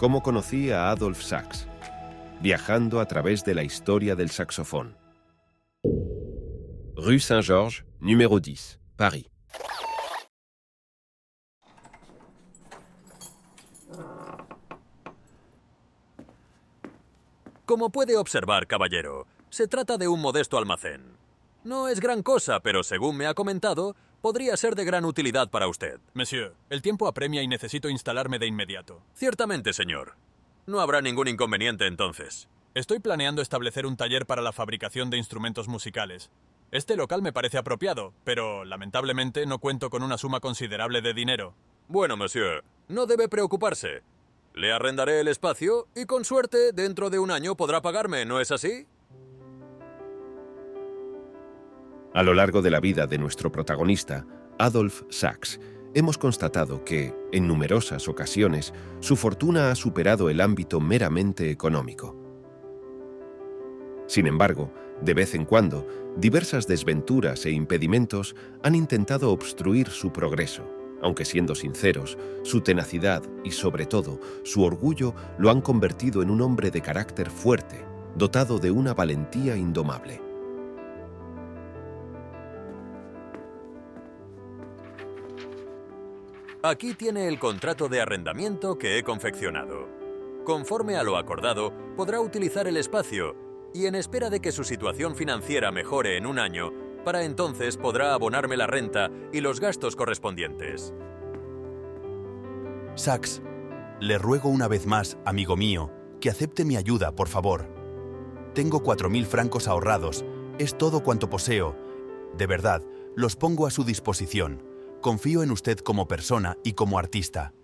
¿Cómo conocí a Adolf Sachs? Viajando a través de la historia del saxofón. Rue Saint-Georges, número 10, París. Como puede observar, caballero, se trata de un modesto almacén. No es gran cosa, pero según me ha comentado, podría ser de gran utilidad para usted. Monsieur, el tiempo apremia y necesito instalarme de inmediato. Ciertamente, señor. No habrá ningún inconveniente entonces. Estoy planeando establecer un taller para la fabricación de instrumentos musicales. Este local me parece apropiado, pero lamentablemente no cuento con una suma considerable de dinero. Bueno, monsieur, no debe preocuparse. Le arrendaré el espacio y con suerte dentro de un año podrá pagarme, ¿no es así? A lo largo de la vida de nuestro protagonista, Adolf Sachs, hemos constatado que, en numerosas ocasiones, su fortuna ha superado el ámbito meramente económico. Sin embargo, de vez en cuando, diversas desventuras e impedimentos han intentado obstruir su progreso, aunque siendo sinceros, su tenacidad y sobre todo su orgullo lo han convertido en un hombre de carácter fuerte, dotado de una valentía indomable. Aquí tiene el contrato de arrendamiento que he confeccionado. Conforme a lo acordado, podrá utilizar el espacio y en espera de que su situación financiera mejore en un año, para entonces podrá abonarme la renta y los gastos correspondientes. Sax, le ruego una vez más, amigo mío, que acepte mi ayuda, por favor. Tengo cuatro mil francos ahorrados, es todo cuanto poseo. De verdad, los pongo a su disposición. Confío en usted como persona y como artista.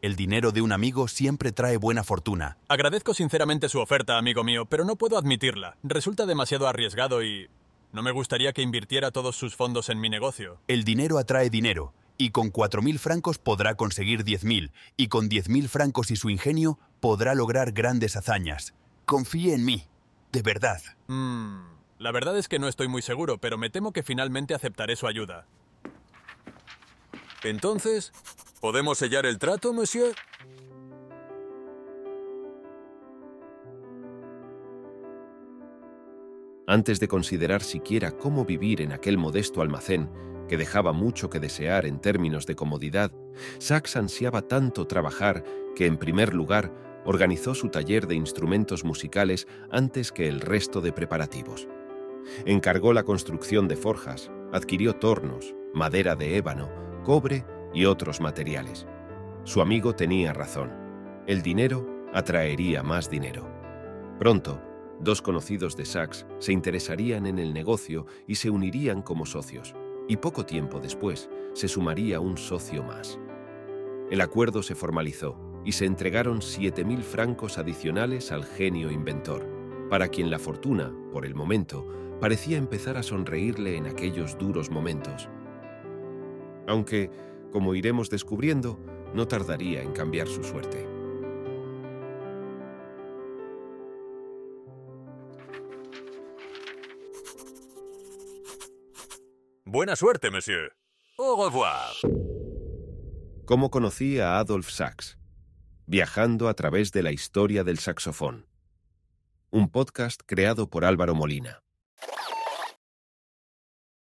El dinero de un amigo siempre trae buena fortuna. Agradezco sinceramente su oferta, amigo mío, pero no puedo admitirla. Resulta demasiado arriesgado y... No me gustaría que invirtiera todos sus fondos en mi negocio. El dinero atrae dinero, y con cuatro mil francos podrá conseguir diez mil, y con diez mil francos y su ingenio podrá lograr grandes hazañas. Confíe en mí, de verdad. Mm, la verdad es que no estoy muy seguro, pero me temo que finalmente aceptaré su ayuda. Entonces, ¿podemos sellar el trato, monsieur? Antes de considerar siquiera cómo vivir en aquel modesto almacén, que dejaba mucho que desear en términos de comodidad, Sachs ansiaba tanto trabajar que, en primer lugar, organizó su taller de instrumentos musicales antes que el resto de preparativos. Encargó la construcción de forjas, adquirió tornos, madera de ébano, cobre y otros materiales. Su amigo tenía razón. El dinero atraería más dinero. Pronto, dos conocidos de Sachs se interesarían en el negocio y se unirían como socios, y poco tiempo después se sumaría un socio más. El acuerdo se formalizó y se entregaron 7.000 francos adicionales al genio inventor, para quien la fortuna, por el momento, parecía empezar a sonreírle en aquellos duros momentos. Aunque, como iremos descubriendo, no tardaría en cambiar su suerte. Buena suerte, monsieur. Au revoir. ¿Cómo conocí a Adolf Sachs? Viajando a través de la historia del saxofón. Un podcast creado por Álvaro Molina.